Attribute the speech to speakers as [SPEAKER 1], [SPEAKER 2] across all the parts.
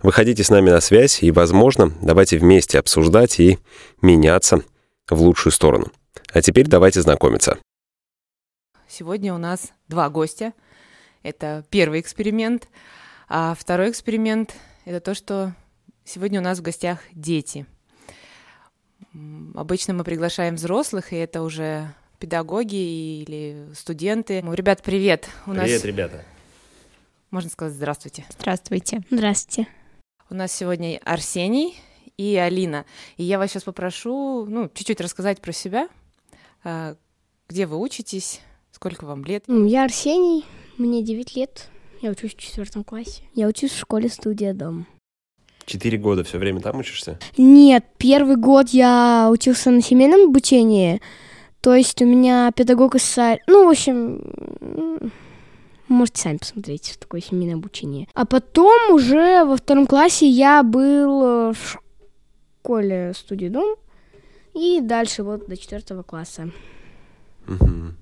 [SPEAKER 1] Выходите с нами на связь и, возможно, давайте вместе обсуждать и меняться в лучшую сторону. А теперь давайте знакомиться.
[SPEAKER 2] Сегодня у нас два гостя. Это первый эксперимент. А второй эксперимент — это то, что сегодня у нас в гостях дети. Обычно мы приглашаем взрослых, и это уже педагоги или студенты. Ребят, привет!
[SPEAKER 1] У привет, нас... ребята!
[SPEAKER 2] Можно сказать здравствуйте.
[SPEAKER 3] Здравствуйте. Здравствуйте.
[SPEAKER 2] У нас сегодня Арсений и Алина. И я вас сейчас попрошу, ну, чуть-чуть рассказать про себя. А, где вы учитесь? Сколько вам лет?
[SPEAKER 3] Я Арсений, мне 9 лет. Я учусь в четвертом классе. Я учусь в школе студия Дом.
[SPEAKER 1] Четыре года все время там учишься?
[SPEAKER 3] Нет, первый год я учился на семейном обучении. То есть у меня педагог из... Ну, в общем, Можете сами посмотреть, что такое семейное обучение. А потом уже во втором классе я был э, в школе студии Дом. И дальше вот до четвертого класса. Угу.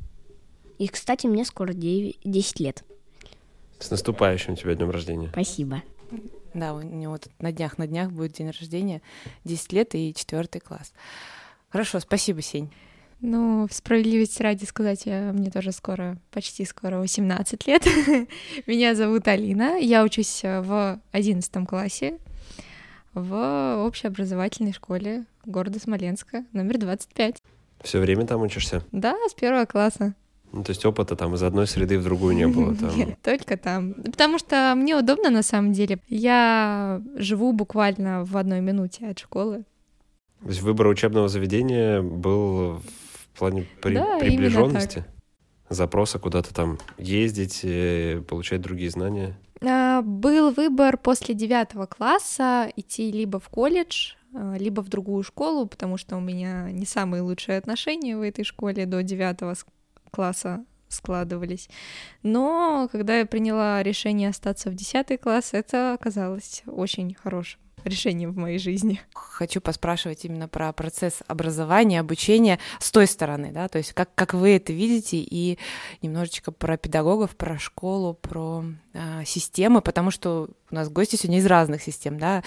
[SPEAKER 3] И, кстати, мне скоро 9, 10 лет.
[SPEAKER 1] С наступающим тебя днем рождения.
[SPEAKER 3] Спасибо.
[SPEAKER 2] Да, у него тут на днях, на днях будет день рождения, 10 лет и четвертый класс. Хорошо, спасибо, Сень.
[SPEAKER 4] Ну, в справедливости ради сказать, я, мне тоже скоро, почти скоро 18 лет. Меня зовут Алина, я учусь э, в 11 классе в общеобразовательной школе города Смоленска, номер 25.
[SPEAKER 1] Все время там учишься?
[SPEAKER 4] Да, с первого класса.
[SPEAKER 1] Ну, то есть опыта там из одной среды в другую не было? Там.
[SPEAKER 4] Нет, только там. Потому что мне удобно на самом деле. Я живу буквально в одной минуте от школы.
[SPEAKER 1] То есть выбор учебного заведения был в плане при... да, приближенности? Запроса куда-то там ездить, э, получать другие знания?
[SPEAKER 4] А, был выбор после девятого класса идти либо в колледж, а, либо в другую школу, потому что у меня не самые лучшие отношения в этой школе до девятого класса складывались. Но когда я приняла решение остаться в десятый класс, это оказалось очень хорошим решением в моей жизни.
[SPEAKER 2] Хочу поспрашивать именно про процесс образования, обучения с той стороны, да, то есть как, как вы это видите, и немножечко про педагогов, про школу, про э, системы, потому что у нас гости сегодня из разных систем, да.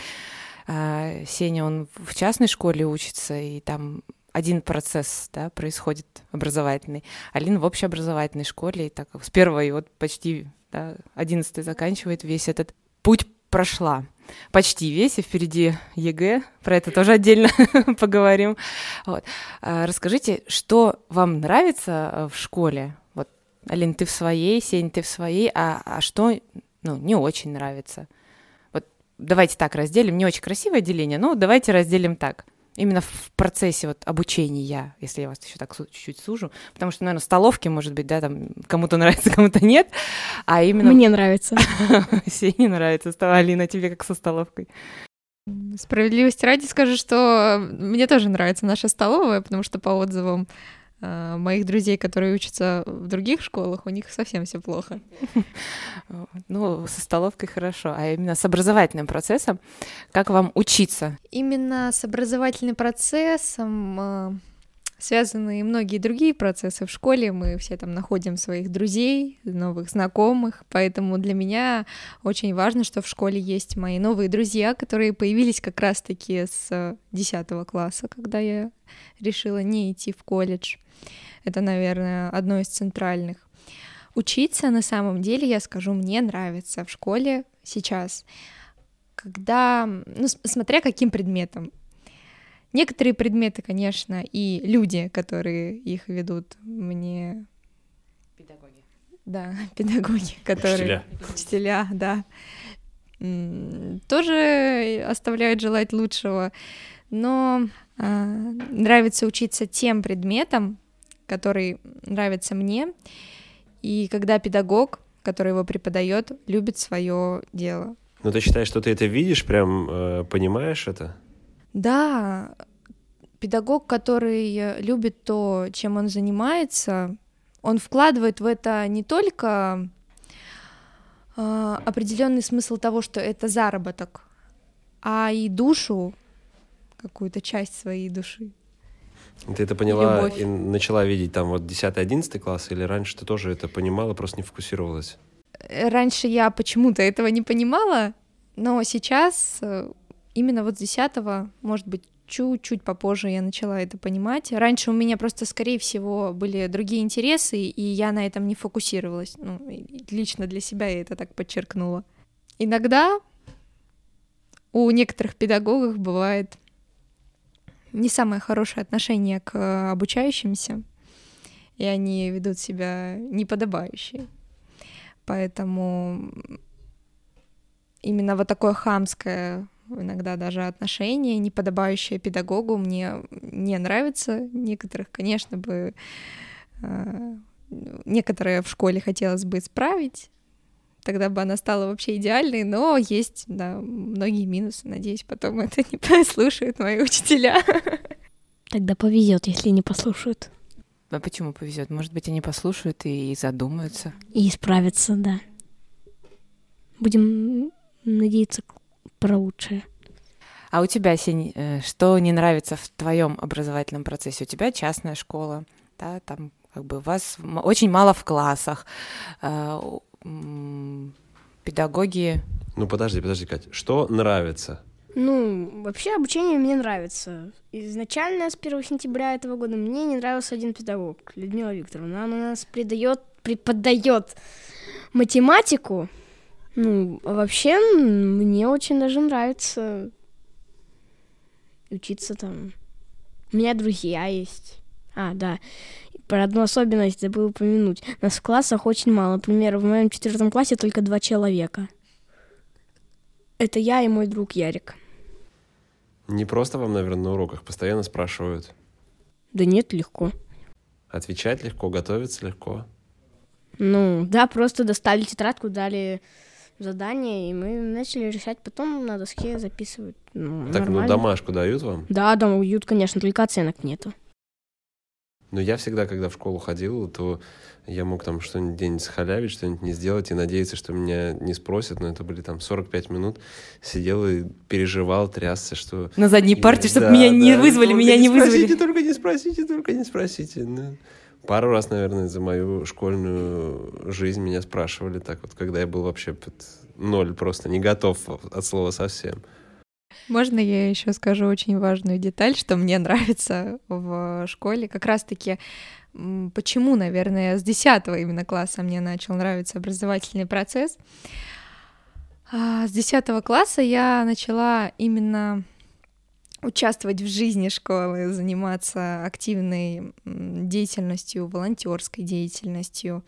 [SPEAKER 2] Э, Сеня, он в частной школе учится, и там один процесс да, происходит образовательный. Алина в общеобразовательной школе, и так с первого и вот почти да, 11 заканчивает весь этот путь прошла почти весь, и впереди ЕГЭ, про это тоже отдельно поговорим. Вот. А, расскажите, что вам нравится э, в школе? Вот, Алин, ты в своей, Сень, ты в своей, а, а что ну, не очень нравится? Вот давайте так разделим, не очень красивое деление, но давайте разделим так – именно в процессе вот обучения, если я вас еще так чуть-чуть сужу, потому что, наверное, столовки, может быть, да, там кому-то нравится, кому-то нет, а именно...
[SPEAKER 3] Мне нравится.
[SPEAKER 2] Все не нравится, Алина, тебе как со столовкой.
[SPEAKER 4] Справедливости ради скажу, что мне тоже нравится наша столовая, потому что по отзывам моих друзей, которые учатся в других школах, у них совсем все плохо.
[SPEAKER 2] Ну, со столовкой хорошо, а именно с образовательным процессом, как вам учиться?
[SPEAKER 4] Именно с образовательным процессом а, связаны и многие другие процессы в школе. Мы все там находим своих друзей, новых знакомых, поэтому для меня очень важно, что в школе есть мои новые друзья, которые появились как раз-таки с 10 класса, когда я решила не идти в колледж. Это, наверное, одно из центральных. Учиться на самом деле, я скажу, мне нравится в школе сейчас, когда, ну, смотря каким предметом. Некоторые предметы, конечно, и люди, которые их ведут, мне...
[SPEAKER 2] Педагоги.
[SPEAKER 4] Да, педагоги, которые... Учителя. Учителя, да. Тоже оставляют желать лучшего. Но э, нравится учиться тем предметам, который нравится мне. И когда педагог, который его преподает, любит свое дело.
[SPEAKER 1] Ну, ты считаешь, что ты это видишь, прям э, понимаешь это?
[SPEAKER 4] Да, педагог, который любит то, чем он занимается, он вкладывает в это не только э, определенный смысл того, что это заработок, а и душу, какую-то часть своей души.
[SPEAKER 1] Ты это поняла
[SPEAKER 4] Любовь.
[SPEAKER 1] и начала видеть там вот 10-11 класс, или раньше ты тоже это понимала, просто не фокусировалась?
[SPEAKER 4] Раньше я почему-то этого не понимала, но сейчас э, именно вот с 10 может быть, чуть-чуть попозже я начала это понимать. Раньше у меня просто, скорее всего, были другие интересы, и я на этом не фокусировалась. Ну, лично для себя я это так подчеркнула. Иногда у некоторых педагогов бывает не самое хорошее отношение к обучающимся, и они ведут себя неподобающе. Поэтому именно вот такое хамское иногда даже отношение, неподобающее педагогу, мне не нравится. Некоторых, конечно, бы э, некоторые в школе хотелось бы исправить, тогда бы она стала вообще идеальной, но есть, да, многие минусы. Надеюсь, потом это не послушают мои учителя.
[SPEAKER 3] Тогда повезет, если не послушают.
[SPEAKER 2] А почему повезет? Может быть, они послушают и задумаются.
[SPEAKER 3] И исправятся, да. Будем надеяться про лучшее.
[SPEAKER 2] А у тебя, Сень, э, что не нравится в твоем образовательном процессе? У тебя частная школа, да, там как бы вас очень мало в классах, э, педагоги...
[SPEAKER 1] Ну подожди, подожди, Кать, что нравится?
[SPEAKER 3] Ну, вообще обучение мне нравится. Изначально с 1 сентября этого года мне не нравился один педагог, Людмила Викторовна. Она у нас преподает математику. Ну, вообще мне очень даже нравится учиться там. У меня друзья есть. А, да. Про одну особенность забыл упомянуть. Нас в классах очень мало. Например, в моем четвертом классе только два человека. Это я и мой друг Ярик.
[SPEAKER 1] Не просто вам, наверное, на уроках постоянно спрашивают.
[SPEAKER 3] Да нет, легко.
[SPEAKER 1] Отвечать легко, готовиться легко.
[SPEAKER 3] Ну, да, просто достали тетрадку, дали задание, и мы начали решать. Потом на доске записывают. Ну,
[SPEAKER 1] так,
[SPEAKER 3] нормально.
[SPEAKER 1] ну домашку дают вам?
[SPEAKER 3] Да, дают, конечно, только оценок нету.
[SPEAKER 1] Но я всегда, когда в школу ходил, то я мог там что-нибудь день схалявить, что-нибудь не сделать и надеяться, что меня не спросят. Но это были там 45 минут. Сидел и переживал, трясся, что...
[SPEAKER 2] На задней парте,
[SPEAKER 1] Да,
[SPEAKER 2] чтобы меня не
[SPEAKER 1] да,
[SPEAKER 2] вызвали,
[SPEAKER 1] только
[SPEAKER 2] меня не вызвали.
[SPEAKER 1] Спросите, только не спросите, только не спросите. Ну, пару раз, наверное, за мою школьную жизнь меня спрашивали так вот, когда я был вообще под ноль, просто не готов от слова совсем.
[SPEAKER 4] Можно я еще скажу очень важную деталь, что мне нравится в школе? Как раз-таки почему, наверное, с 10 именно класса мне начал нравиться образовательный процесс. А с 10 класса я начала именно участвовать в жизни школы, заниматься активной деятельностью, волонтерской деятельностью.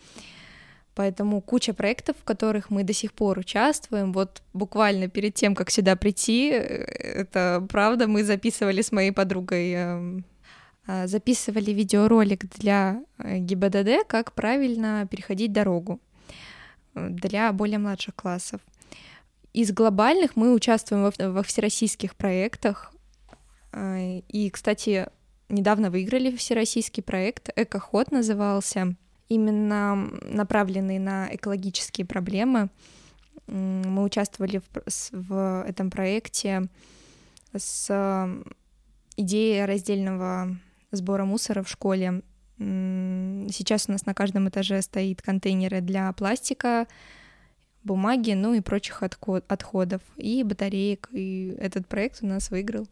[SPEAKER 4] Поэтому куча проектов, в которых мы до сих пор участвуем. Вот буквально перед тем, как сюда прийти, э, это правда, мы записывали с моей подругой, эм, а, записывали видеоролик для э, ГИБДД, как правильно переходить дорогу э, для более младших классов. Из глобальных мы участвуем во, во всероссийских проектах. И, кстати, недавно выиграли всероссийский проект «Экоход» назывался — именно направленный на экологические проблемы. Мы участвовали в, в этом проекте с идеей раздельного сбора мусора в школе. Сейчас у нас на каждом этаже стоит контейнеры для пластика, бумаги, ну и прочих отходов, и батареек. И этот проект у нас выиграл.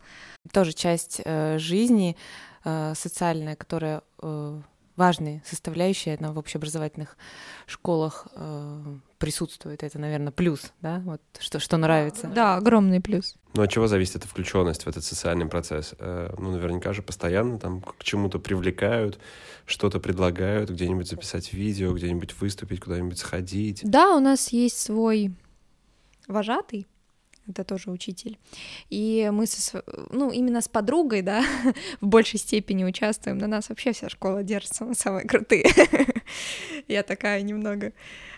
[SPEAKER 2] Тоже часть э, жизни э, социальная, которая э, важной составляющей она в общеобразовательных школах э, присутствует. Это, наверное, плюс, да, вот что, что нравится.
[SPEAKER 4] Да, огромный плюс.
[SPEAKER 1] Ну, от чего зависит эта включенность в этот социальный процесс? Э, ну, наверняка же постоянно там к чему-то привлекают, что-то предлагают, где-нибудь записать видео, где-нибудь выступить, куда-нибудь сходить.
[SPEAKER 4] Да, у нас есть свой вожатый, это тоже учитель. И мы, со, ну, именно с подругой, да, в большей степени участвуем. На нас вообще вся школа держится, мы самые крутые. Я такая немного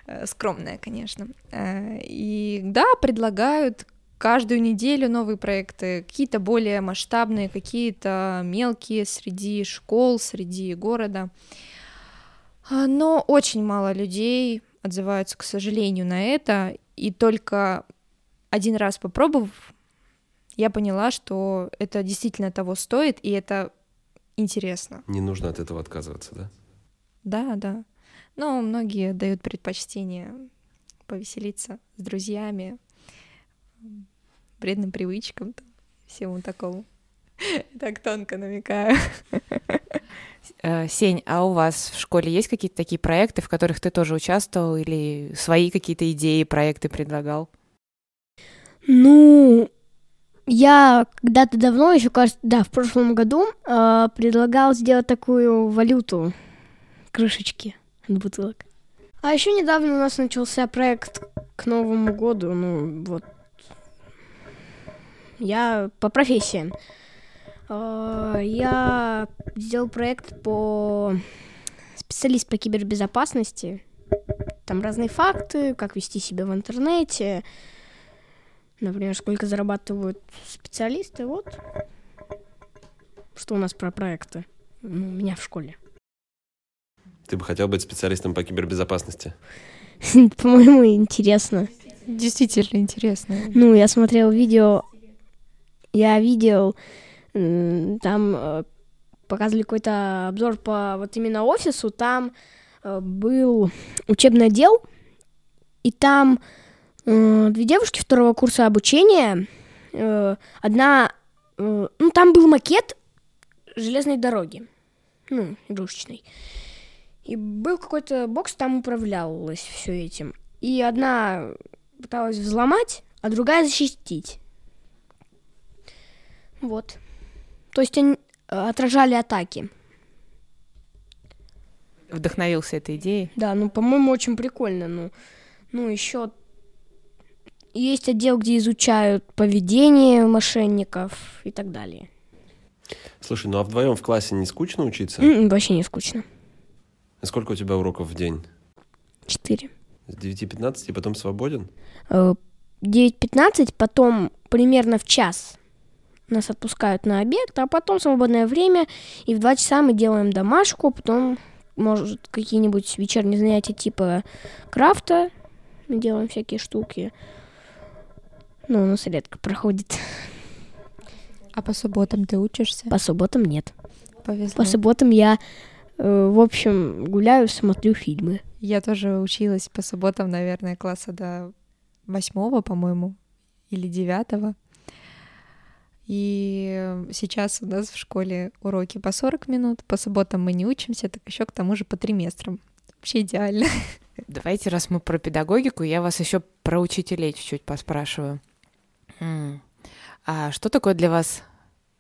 [SPEAKER 4] э, скромная, конечно. Э, и да, предлагают каждую неделю новые проекты, какие-то более масштабные, какие-то мелкие среди школ, среди города. А, но очень мало людей отзываются, к сожалению, на это, и только один раз попробовав, я поняла, что это действительно того стоит, и это интересно.
[SPEAKER 1] Не нужно от этого отказываться, да?
[SPEAKER 4] Да, да. Но многие дают предпочтение повеселиться с друзьями, вредным привычкам, там, всему такому. Так тонко намекаю.
[SPEAKER 2] Э, Сень, а у вас в школе есть какие-то такие проекты, в которых ты тоже участвовал или свои какие-то идеи, проекты предлагал?
[SPEAKER 3] Ну, я когда-то давно, еще кажется, да, в прошлом году э, предлагал сделать такую валюту крышечки от бутылок. А еще недавно у нас начался проект к Новому году, ну вот. Я по профессии. Э, я сделал проект по специалист по кибербезопасности. Там разные факты, как вести себя в интернете, Например, сколько зарабатывают специалисты, вот. Что у нас про проекты? Ну, у меня в школе.
[SPEAKER 1] Ты бы хотел быть специалистом по кибербезопасности?
[SPEAKER 3] По-моему, интересно.
[SPEAKER 4] Действительно интересно.
[SPEAKER 3] Ну, я смотрел видео, я видел, там э, показывали какой-то обзор по вот именно офису, там э, был учебный отдел, и там Э, две девушки второго курса обучения. Э, одна, э, ну там был макет железной дороги, ну игрушечной. И был какой-то бокс, там управлялось все этим. И одна пыталась взломать, а другая защитить. Вот. То есть они отражали атаки.
[SPEAKER 2] Вдохновился этой идеей?
[SPEAKER 3] Да, ну, по-моему, очень прикольно. Ну, ну еще есть отдел, где изучают поведение мошенников и так далее.
[SPEAKER 1] Слушай, ну а вдвоем в классе не скучно учиться?
[SPEAKER 3] М-м, вообще не скучно.
[SPEAKER 1] А сколько у тебя уроков в день?
[SPEAKER 3] Четыре.
[SPEAKER 1] С 9.15 и потом свободен?
[SPEAKER 3] 9.15, э, потом примерно в час нас отпускают на обед, а потом свободное время, и в два часа мы делаем домашку, потом, может, какие-нибудь вечерние занятия типа крафта, мы делаем всякие штуки, но у нас редко проходит.
[SPEAKER 4] А по субботам ты учишься?
[SPEAKER 3] По субботам нет.
[SPEAKER 4] Повезло.
[SPEAKER 3] По субботам я, э, в общем, гуляю, смотрю фильмы.
[SPEAKER 4] Я тоже училась по субботам, наверное, класса до восьмого, по-моему, или девятого. И сейчас у нас в школе уроки по 40 минут, по субботам мы не учимся, так еще к тому же по триместрам. Вообще идеально.
[SPEAKER 2] Давайте, раз мы про педагогику, я вас еще про учителей чуть-чуть поспрашиваю. А что такое для вас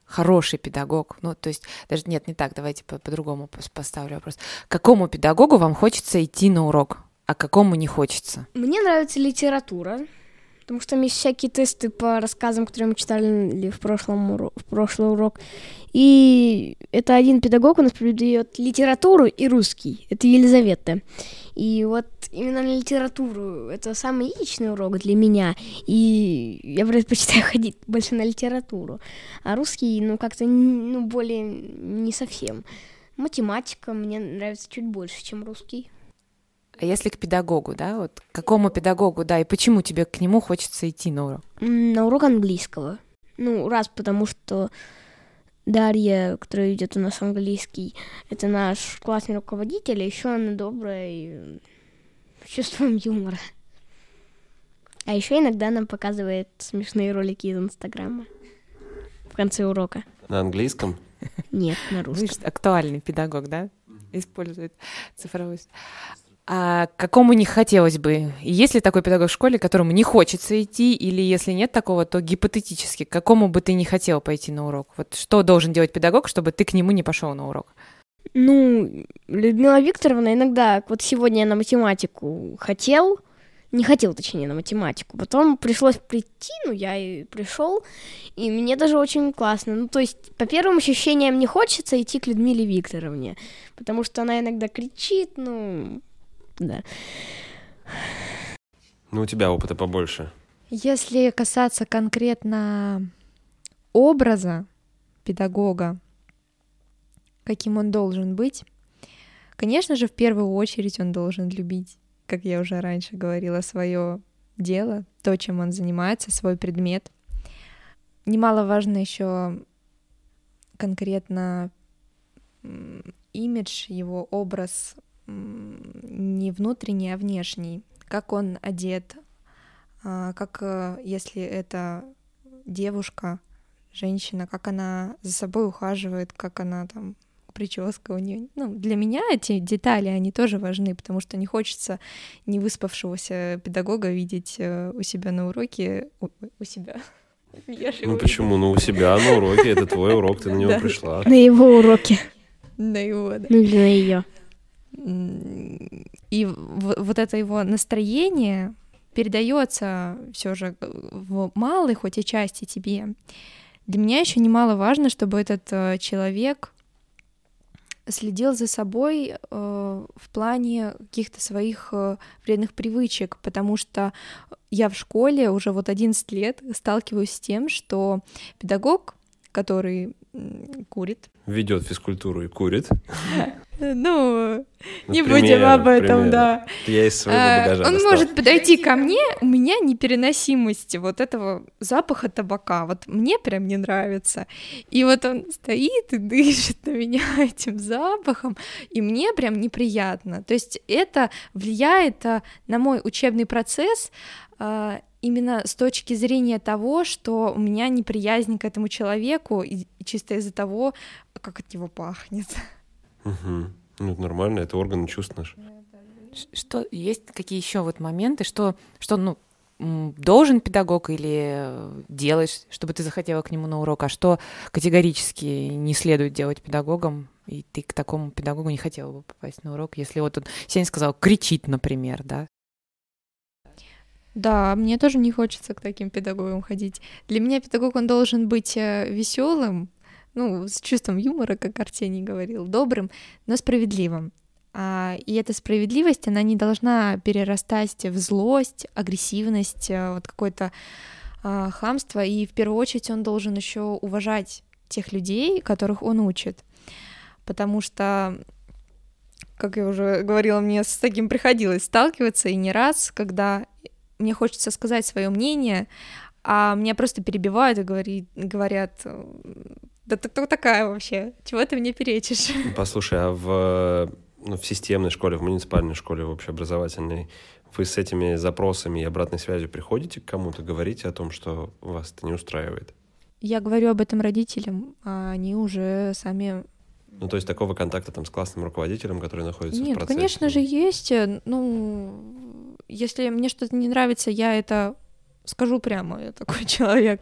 [SPEAKER 2] хороший педагог? Ну, то есть, даже нет, не так, давайте по- по-другому поставлю вопрос. Какому педагогу вам хочется идти на урок, а какому не хочется?
[SPEAKER 3] Мне нравится литература, потому что там есть всякие тесты по рассказам, которые мы читали в, прошлом уро- в прошлый урок. И это один педагог у нас преподает литературу и русский. Это Елизавета. И вот именно на литературу это самый личный урок для меня. И я предпочитаю ходить больше на литературу. А русский, ну, как-то, ну, более не совсем. Математика мне нравится чуть больше, чем русский.
[SPEAKER 2] А если к педагогу, да, вот к какому педагогу, да, и почему тебе к нему хочется идти на урок?
[SPEAKER 3] На урок английского. Ну, раз потому что Дарья, которая идет у нас английский, это наш классный руководитель, а еще она добрая и с чувством юмора. А еще иногда нам показывает смешные ролики из Инстаграма в конце урока.
[SPEAKER 1] На английском?
[SPEAKER 3] Нет, на русском.
[SPEAKER 2] Вы актуальный педагог, да? Использует цифровой. А какому не хотелось бы? Есть ли такой педагог в школе, которому не хочется идти, или если нет такого, то гипотетически, к какому бы ты не хотел пойти на урок? Вот что должен делать педагог, чтобы ты к нему не пошел на урок?
[SPEAKER 3] Ну, Людмила Викторовна иногда, вот сегодня я на математику хотел, не хотел, точнее, на математику. Потом пришлось прийти, ну, я и пришел, и мне даже очень классно. Ну, то есть, по первым ощущениям не хочется идти к Людмиле Викторовне, потому что она иногда кричит, ну, да.
[SPEAKER 1] Ну, у тебя опыта побольше.
[SPEAKER 4] Если касаться конкретно образа педагога, каким он должен быть, конечно же, в первую очередь он должен любить, как я уже раньше говорила, свое дело, то, чем он занимается, свой предмет. Немаловажно еще конкретно имидж, его образ не внутренний, а внешний, как он одет, а, как э, если это девушка, женщина, как она за собой ухаживает, как она там прическа у нее. Ну, для меня эти детали, они тоже важны, потому что не хочется не выспавшегося педагога видеть э, у себя на уроке, у, у себя.
[SPEAKER 1] Ну почему? Ну у себя на уроке, это твой урок, ты на него пришла.
[SPEAKER 3] На его уроке.
[SPEAKER 4] На его, да.
[SPEAKER 3] Ну или на ее.
[SPEAKER 4] И вот это его настроение передается все же в малой хоть и части тебе. Для меня еще немаловажно, чтобы этот э, человек следил за собой э, в плане каких-то своих э, вредных привычек, потому что я в школе уже вот 11 лет сталкиваюсь с тем, что педагог, который курит.
[SPEAKER 1] Ведет физкультуру и курит.
[SPEAKER 4] Ну, не будем об этом, да.
[SPEAKER 1] Я из своего а, багажа
[SPEAKER 4] Он может подойти ко мне, у меня непереносимость вот этого запаха табака, вот мне прям не нравится. И вот он стоит и дышит на меня этим запахом, и мне прям неприятно. То есть это влияет а, на мой учебный процесс, а, именно с точки зрения того, что у меня неприязнь к этому человеку, и чисто из-за того, как от него пахнет.
[SPEAKER 1] Угу. Ну, это нормально, это органы чувств наши.
[SPEAKER 2] Что есть какие еще вот моменты, что, что ну, должен педагог или делаешь, чтобы ты захотела к нему на урок, а что категорически не следует делать педагогам, и ты к такому педагогу не хотела бы попасть на урок, если вот он Сеня сказал, кричит, например, да?
[SPEAKER 4] Да, мне тоже не хочется к таким педагогам ходить. Для меня педагог, он должен быть э, веселым, ну, с чувством юмора, как Арсений говорил, добрым, но справедливым. А, и эта справедливость, она не должна перерастать в злость, агрессивность, э, вот какое-то а, хамство, и в первую очередь он должен еще уважать тех людей, которых он учит. Потому что, как я уже говорила, мне с таким приходилось сталкиваться, и не раз, когда мне хочется сказать свое мнение, а меня просто перебивают и говори, говорят, да ты кто такая вообще? Чего ты мне перечишь?
[SPEAKER 1] Послушай, а в, ну, в системной школе, в муниципальной школе, в общеобразовательной, вы с этими запросами и обратной связью приходите к кому-то, говорите о том, что вас это не устраивает?
[SPEAKER 4] Я говорю об этом родителям, а они уже сами
[SPEAKER 1] ну, то есть такого контакта там с классным руководителем, который находится
[SPEAKER 4] Нет,
[SPEAKER 1] в процессе?
[SPEAKER 4] конечно же, есть. Ну, если мне что-то не нравится, я это скажу прямо, я такой человек.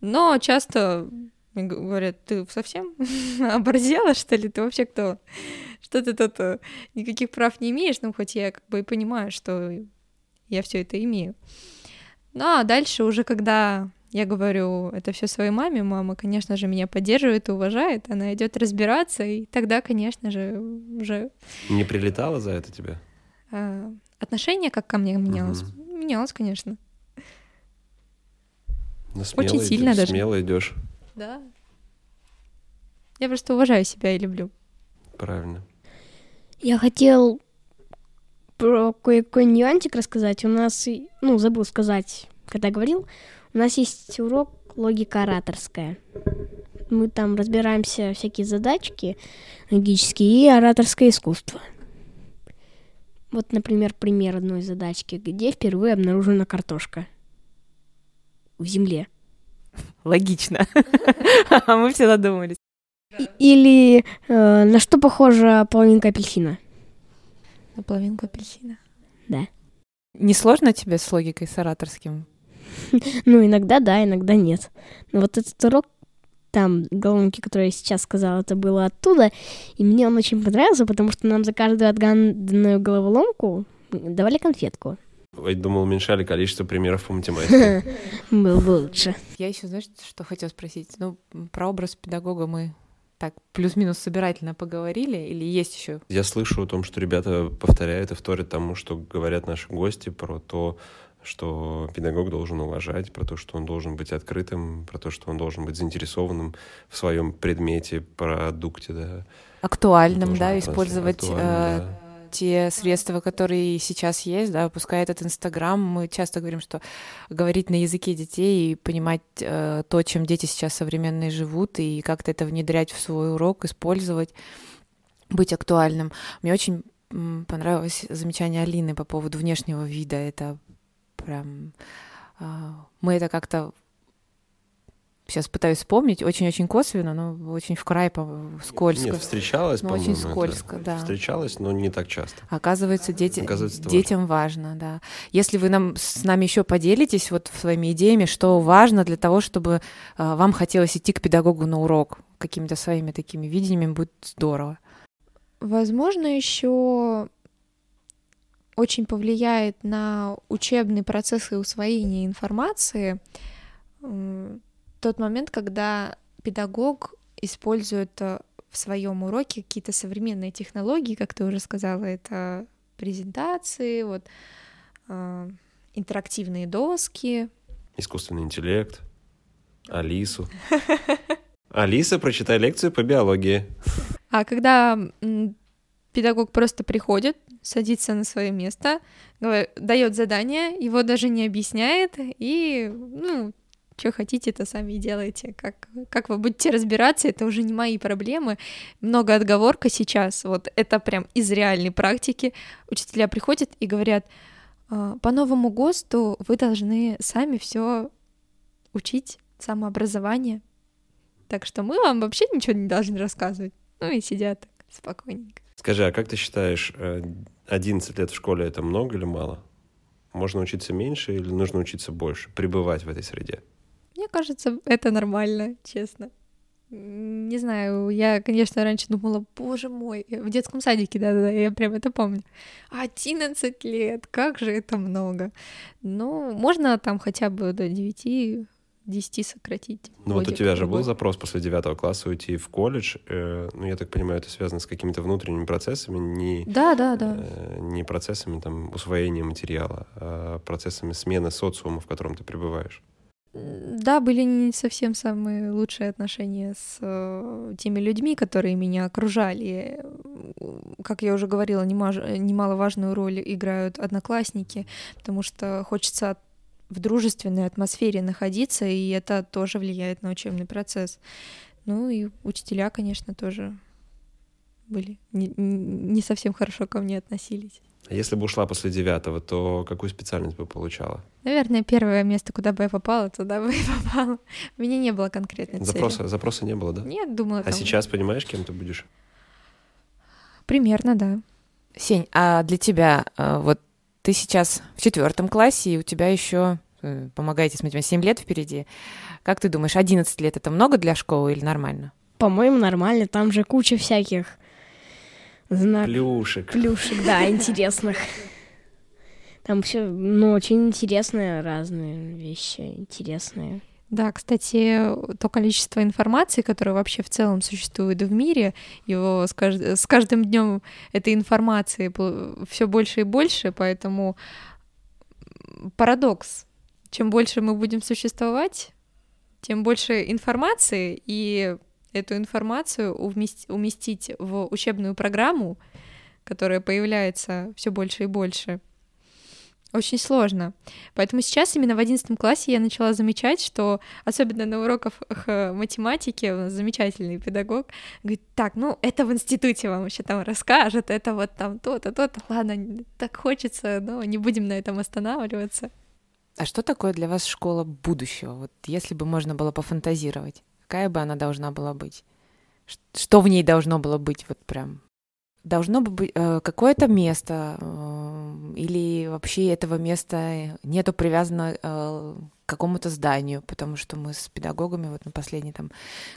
[SPEAKER 4] Но часто говорят, ты совсем оборзела, что ли? Ты вообще кто? Что ты тут э, никаких прав не имеешь? Ну, хоть я как бы и понимаю, что я все это имею. Ну, а дальше уже, когда я говорю это все своей маме, мама, конечно же, меня поддерживает и уважает, она идет разбираться, и тогда, конечно же, уже...
[SPEAKER 1] Не прилетало за это тебе?
[SPEAKER 4] А, отношение как ко мне менялось? Угу. Менялось, конечно.
[SPEAKER 1] Но Очень сильно идёшь, даже. Смело идешь.
[SPEAKER 4] Да. Я просто уважаю себя и люблю.
[SPEAKER 1] Правильно.
[SPEAKER 3] Я хотел про кое-какой нюансик рассказать. У нас, ну, забыл сказать, когда говорил, у нас есть урок логика ораторская. Мы там разбираемся всякие задачки логические и ораторское искусство. Вот, например, пример одной задачки, где впервые обнаружена картошка в земле.
[SPEAKER 2] Логично. А мы все задумались.
[SPEAKER 3] Или э, на что похожа половинка апельсина?
[SPEAKER 4] На половинку апельсина.
[SPEAKER 3] Да.
[SPEAKER 2] Не сложно тебе с логикой с ораторским?
[SPEAKER 3] Ну, иногда да, иногда нет. Но вот этот урок, там, головки, которые я сейчас сказала, это было оттуда, и мне он очень понравился, потому что нам за каждую отгаданную головоломку давали конфетку.
[SPEAKER 1] Я думал, уменьшали количество примеров по математике.
[SPEAKER 3] Было бы лучше.
[SPEAKER 2] Я еще, знаешь, что хотела спросить? Ну, про образ педагога мы так плюс-минус собирательно поговорили или есть еще?
[SPEAKER 1] Я слышу о том, что ребята повторяют и вторят тому, что говорят наши гости про то, что педагог должен уважать, про то, что он должен быть открытым, про то, что он должен быть заинтересованным в своем предмете, продукте, да.
[SPEAKER 2] Актуальным, да, использовать э,
[SPEAKER 1] да.
[SPEAKER 2] те средства, которые сейчас есть, да, пускай этот Инстаграм, мы часто говорим, что говорить на языке детей и понимать э, то, чем дети сейчас современные живут, и как-то это внедрять в свой урок, использовать, быть актуальным. Мне очень понравилось замечание Алины по поводу внешнего вида. Это прям... а, Мы это как-то сейчас пытаюсь вспомнить, очень-очень косвенно, но очень в край по- скользко.
[SPEAKER 1] Нет, встречалась,
[SPEAKER 2] Ну,
[SPEAKER 1] по-моему.
[SPEAKER 2] очень
[SPEAKER 1] это.
[SPEAKER 2] скользко, да.
[SPEAKER 1] Встречалась, но не так часто.
[SPEAKER 2] Оказывается, дети,
[SPEAKER 1] Оказывается, это
[SPEAKER 2] детям важно. да. Если вы нам с нами еще поделитесь вот своими идеями, что важно для того, чтобы а, вам хотелось идти к педагогу на урок, какими-то своими такими видениями, будет здорово.
[SPEAKER 4] Возможно, еще очень повлияет на учебный процесс и усвоение информации тот момент, когда педагог использует э, в своем уроке какие-то современные технологии, как ты уже сказала, это презентации, вот э, интерактивные доски.
[SPEAKER 1] Искусственный интеллект, Алису. Алиса, прочитай лекцию по биологии.
[SPEAKER 4] А когда педагог просто приходит, садится на свое место, дает задание, его даже не объясняет, и, ну, что хотите, то сами делайте. Как, как вы будете разбираться, это уже не мои проблемы. Много отговорка сейчас. Вот это прям из реальной практики. Учителя приходят и говорят, «А, по новому ГОСТу вы должны сами все учить, самообразование. Так что мы вам вообще ничего не должны рассказывать. Ну и сидят так спокойненько.
[SPEAKER 1] Скажи, а как ты считаешь, э, 11 лет в школе это много или мало? Можно учиться меньше или нужно учиться больше, пребывать в этой среде?
[SPEAKER 4] Мне кажется, это нормально, честно. Не знаю, я, конечно, раньше думала, боже мой, в детском садике, да-да-да, я прям это помню. 11 лет, как же это много. Ну, можно там хотя бы до 9 10 сократить.
[SPEAKER 1] Ну вот у тебя же был запрос после девятого класса уйти в колледж. э, ну, я так понимаю, это связано с какими-то внутренними процессами, не,
[SPEAKER 4] Да, да, да.
[SPEAKER 1] э, не процессами там, усвоения материала, а процессами смены социума, в котором ты пребываешь.
[SPEAKER 4] Да, были не совсем самые лучшие отношения с э, теми людьми, которые меня окружали. Как я уже говорила, немаж- немаловажную роль играют одноклассники, потому что хочется в дружественной атмосфере находиться, и это тоже влияет на учебный процесс. Ну и учителя, конечно, тоже были не, не совсем хорошо ко мне относились.
[SPEAKER 1] А если бы ушла после девятого, то какую специальность бы получала?
[SPEAKER 4] Наверное, первое место, куда бы я попала, туда бы и попала. У меня не было конкретной цели.
[SPEAKER 1] Запроса, запроса не было, да?
[SPEAKER 4] Нет, думала,
[SPEAKER 1] А
[SPEAKER 4] там
[SPEAKER 1] сейчас понимаешь, кем ты будешь?
[SPEAKER 4] Примерно, да.
[SPEAKER 2] Сень, а для тебя э, вот ты сейчас в четвертом классе, и у тебя еще помогаете с математикой 7 лет впереди. Как ты думаешь, 11 лет это много для школы или нормально?
[SPEAKER 3] По-моему, нормально. Там же куча всяких знаков.
[SPEAKER 1] Плюшек.
[SPEAKER 3] Плюшек, да, интересных. Там все, ну, очень интересные разные вещи, интересные.
[SPEAKER 4] Да, кстати, то количество информации, которое вообще в целом существует в мире, его с, кажд... с каждым днем этой информации все больше и больше, поэтому парадокс. Чем больше мы будем существовать, тем больше информации, и эту информацию уместить, уместить в учебную программу, которая появляется все больше и больше, очень сложно. Поэтому сейчас именно в одиннадцатом классе я начала замечать, что особенно на уроках математики у нас замечательный педагог говорит, так, ну это в институте вам еще там расскажут, это вот там то-то, то-то, ладно, так хочется, но не будем на этом останавливаться.
[SPEAKER 2] А что такое для вас школа будущего? Вот если бы можно было пофантазировать, какая бы она должна была быть? Что в ней должно было быть вот прям? Должно быть э, какое-то место, э, или вообще этого места нету привязано э, к какому-то зданию, потому что мы с педагогами вот на последней там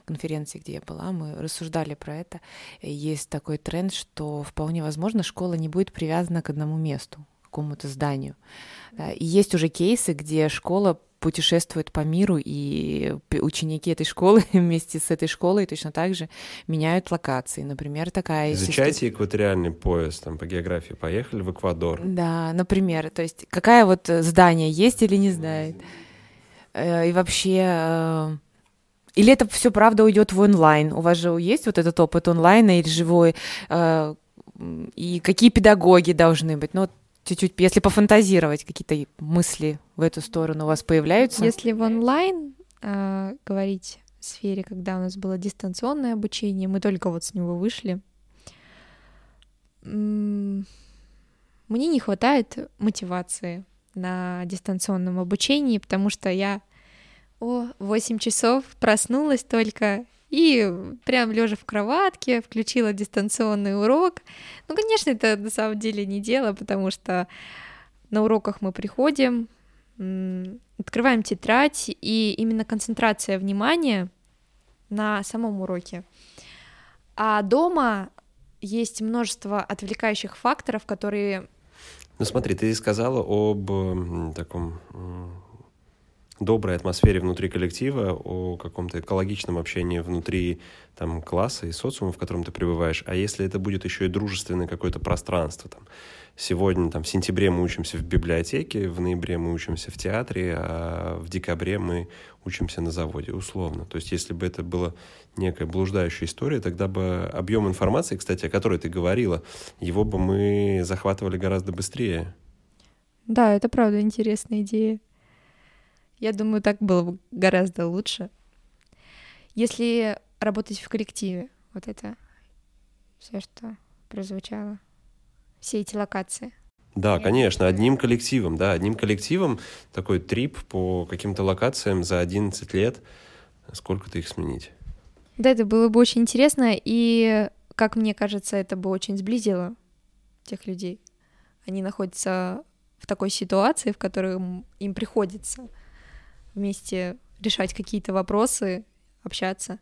[SPEAKER 2] конференции, где я была, мы рассуждали про это. Есть такой тренд, что вполне возможно школа не будет привязана к одному месту, к какому-то зданию. И есть уже кейсы, где школа путешествует по миру, и ученики этой школы вместе с этой школой точно так же меняют локации. Например, такая...
[SPEAKER 1] Изучайте экваториальный пояс там, по географии. Поехали в Эквадор.
[SPEAKER 2] Да, например. То есть какая вот здание есть или не знает. Э, и вообще... Э, или это все правда уйдет в онлайн? У вас же есть вот этот опыт онлайна или живой? Э, и какие педагоги должны быть? Ну, чуть-чуть, если пофантазировать, какие-то мысли в эту сторону у вас появляются?
[SPEAKER 4] Если в онлайн э, говорить сфере, когда у нас было дистанционное обучение, мы только вот с него вышли, мне не хватает мотивации на дистанционном обучении, потому что я о, 8 часов проснулась только и прям лежа в кроватке включила дистанционный урок. Ну, конечно, это на самом деле не дело, потому что на уроках мы приходим, открываем тетрадь, и именно концентрация внимания на самом уроке. А дома есть множество отвлекающих факторов, которые...
[SPEAKER 1] Ну смотри, ты сказала об таком доброй атмосфере внутри коллектива, о каком-то экологичном общении внутри там, класса и социума, в котором ты пребываешь. А если это будет еще и дружественное какое-то пространство, там, сегодня, там, в сентябре мы учимся в библиотеке, в ноябре мы учимся в театре, а в декабре мы учимся на заводе, условно. То есть если бы это была некая блуждающая история, тогда бы объем информации, кстати, о которой ты говорила, его бы мы захватывали гораздо быстрее.
[SPEAKER 4] Да, это правда интересная идея. Я думаю, так было бы гораздо лучше. Если работать в коллективе, вот это все, что прозвучало, все эти локации.
[SPEAKER 1] Да, конечно, одним коллективом, да, одним коллективом такой трип по каким-то локациям за 11 лет. Сколько-то их сменить?
[SPEAKER 4] Да, это было бы очень интересно, и, как мне кажется, это бы очень сблизило тех людей. Они находятся в такой ситуации, в которой им приходится вместе решать какие-то вопросы, общаться.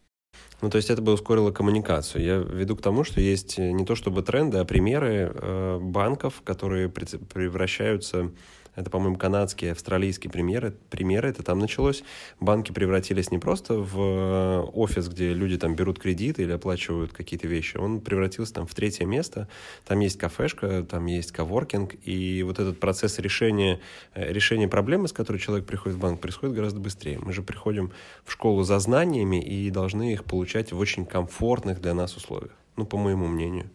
[SPEAKER 1] Ну, то есть это бы ускорило коммуникацию. Я веду к тому, что есть не то чтобы тренды, а примеры э, банков, которые превращаются это, по-моему, канадские, австралийские примеры. примеры. Это там началось. Банки превратились не просто в э, офис, где люди там берут кредиты или оплачивают какие-то вещи. Он превратился там в третье место. Там есть кафешка, там есть коворкинг. И вот этот процесс решения, э, решения проблемы, с которой человек приходит в банк, происходит гораздо быстрее. Мы же приходим в школу за знаниями и должны их получать в очень комфортных для нас условиях. Ну, по моему мнению.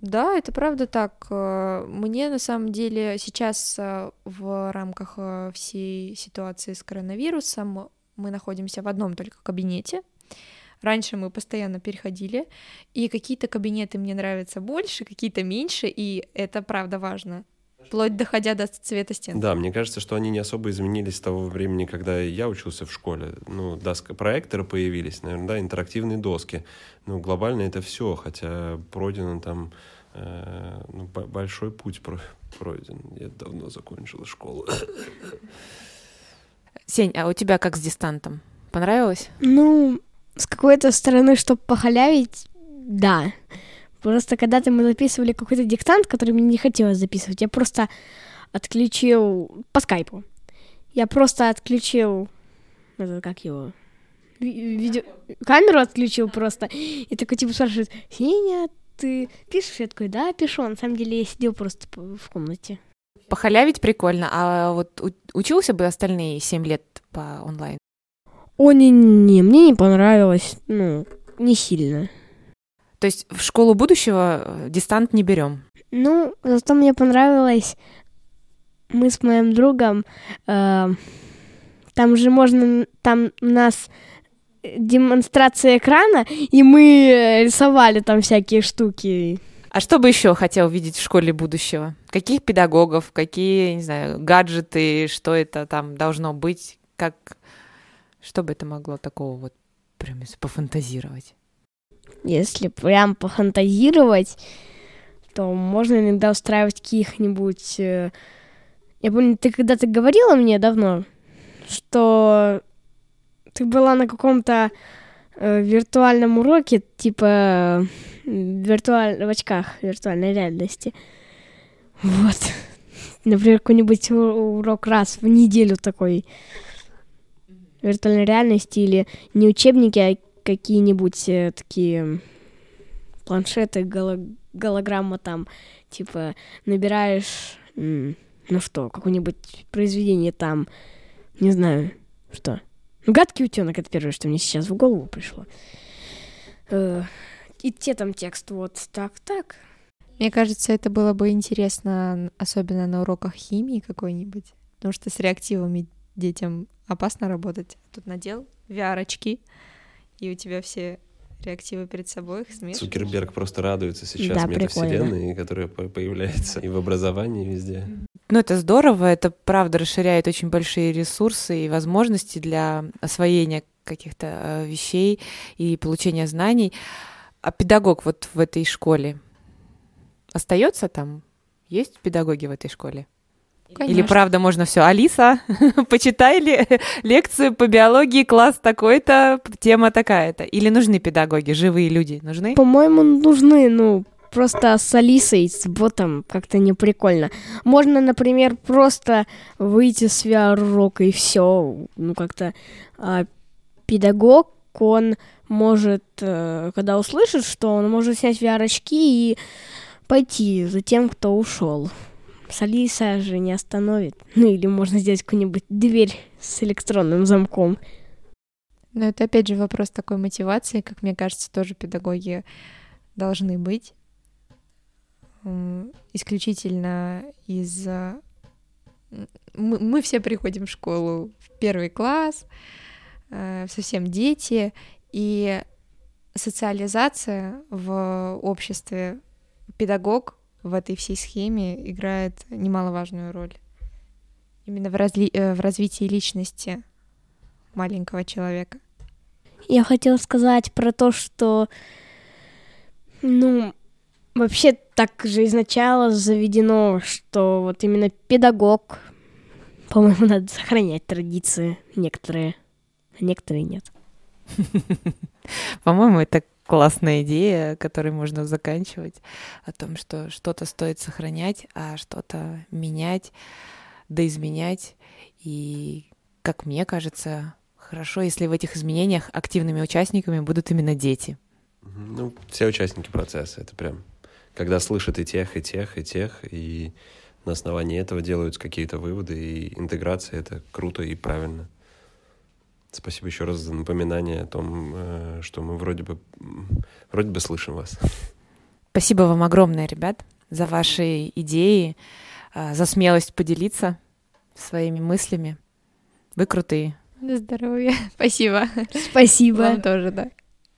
[SPEAKER 4] Да, это правда так. Э, мне на самом деле сейчас э, в рамках э, всей ситуации с коронавирусом мы находимся в одном только кабинете. Раньше мы постоянно переходили, и какие-то кабинеты мне нравятся больше, какие-то меньше, и это правда важно вплоть доходя до цвета стен.
[SPEAKER 1] Да, мне кажется, что они не особо изменились с того времени, когда я учился в школе. Ну, доска проекторы появились, наверное, да, интерактивные доски. Ну, глобально это все, хотя пройдено там э, ну, большой путь пройден. Я давно закончила школу.
[SPEAKER 2] Сень, а у тебя как с дистантом? Понравилось?
[SPEAKER 3] Ну, с какой-то стороны, чтобы похалявить, да. Просто когда-то мы записывали какой-то диктант, который мне не хотелось записывать, я просто отключил по скайпу. Я просто отключил, это как его, видео, камеру отключил просто. И такой типа спрашивает, Сеня, ты пишешь? Я такой, да, пишу. На самом деле я сидел просто в комнате.
[SPEAKER 2] Похалявить прикольно, а вот учился бы остальные семь лет по онлайн?
[SPEAKER 3] О, не-не, мне не понравилось, ну, не сильно.
[SPEAKER 2] То есть в школу будущего э, дистант не берем?
[SPEAKER 3] Ну, зато мне понравилось, мы с моим другом, э, там же можно, там у нас демонстрация экрана, и мы рисовали там всякие штуки.
[SPEAKER 2] А что бы еще хотел видеть в школе будущего? Каких педагогов, какие, не знаю, гаджеты, что это там должно быть, как, что бы это могло такого вот прям пофантазировать?
[SPEAKER 3] Если прям пофантазировать, то можно иногда устраивать каких-нибудь... Э, я помню, ты когда-то говорила мне давно, что ты была на каком-то э, виртуальном уроке, типа виртуаль... в очках виртуальной реальности. Вот. Например, какой-нибудь урок раз в неделю такой виртуальной реальности или не учебники, а какие-нибудь э, такие планшеты, голо- голограмма там, типа набираешь, ну что, какое-нибудь произведение там, не знаю, что. Ну, гадкий утенок это первое, что мне сейчас в голову пришло. Э, и те там текст, вот так, так.
[SPEAKER 4] Мне кажется, это было бы интересно, особенно на уроках химии какой-нибудь, потому что с реактивами детям опасно работать. Тут надел VR-очки, и у тебя все реактивы перед собой, их смешиваешь.
[SPEAKER 1] Цукерберг просто радуется сейчас
[SPEAKER 3] Да,
[SPEAKER 1] метавселенной, которая по- появляется и в образовании и везде.
[SPEAKER 2] Ну, это здорово, это правда расширяет очень большие ресурсы и возможности для освоения каких-то э, вещей и получения знаний. А педагог вот в этой школе остается там? Есть педагоги в этой школе? Или
[SPEAKER 4] Конечно.
[SPEAKER 2] правда можно все? Алиса, почитай ли лекцию по биологии, класс такой-то, тема такая-то. Или нужны педагоги, живые люди нужны?
[SPEAKER 3] По-моему, нужны, ну, просто с Алисой, с ботом как-то не прикольно. Можно, например, просто выйти с VR-урока и все. Ну, как-то а, педагог, он может, э, когда услышит, что он может снять VR-очки и пойти за тем, кто ушел. С Алисой же не остановит. Ну, или можно сделать какую-нибудь дверь с электронным замком.
[SPEAKER 4] Но это опять же вопрос такой мотивации, как мне кажется, тоже педагоги должны быть исключительно из мы, мы все приходим в школу в первый класс, э, совсем дети, и социализация в обществе, педагог в этой всей схеме играет немаловажную роль. Именно в, разли- э, в развитии личности маленького человека.
[SPEAKER 3] Я хотела сказать про то, что, ну, вообще так же изначально заведено, что вот именно педагог, по-моему, надо сохранять традиции некоторые, а некоторые нет.
[SPEAKER 2] По-моему, это классная идея, которой можно заканчивать, о том, что что-то стоит сохранять, а что-то менять, да изменять. И, как мне кажется, хорошо, если в этих изменениях активными участниками будут именно дети.
[SPEAKER 1] Ну, все участники процесса, это прям, когда слышат и тех, и тех, и тех, и на основании этого делаются какие-то выводы, и интеграция — это круто и правильно. Спасибо еще раз за напоминание о том, э, что мы вроде бы, вроде бы слышим вас.
[SPEAKER 2] Спасибо вам огромное, ребят, за ваши идеи, а, за смелость поделиться своими мыслями. Вы крутые.
[SPEAKER 4] Здоровья. Спасибо.
[SPEAKER 3] Спасибо.
[SPEAKER 4] Вам тоже, да.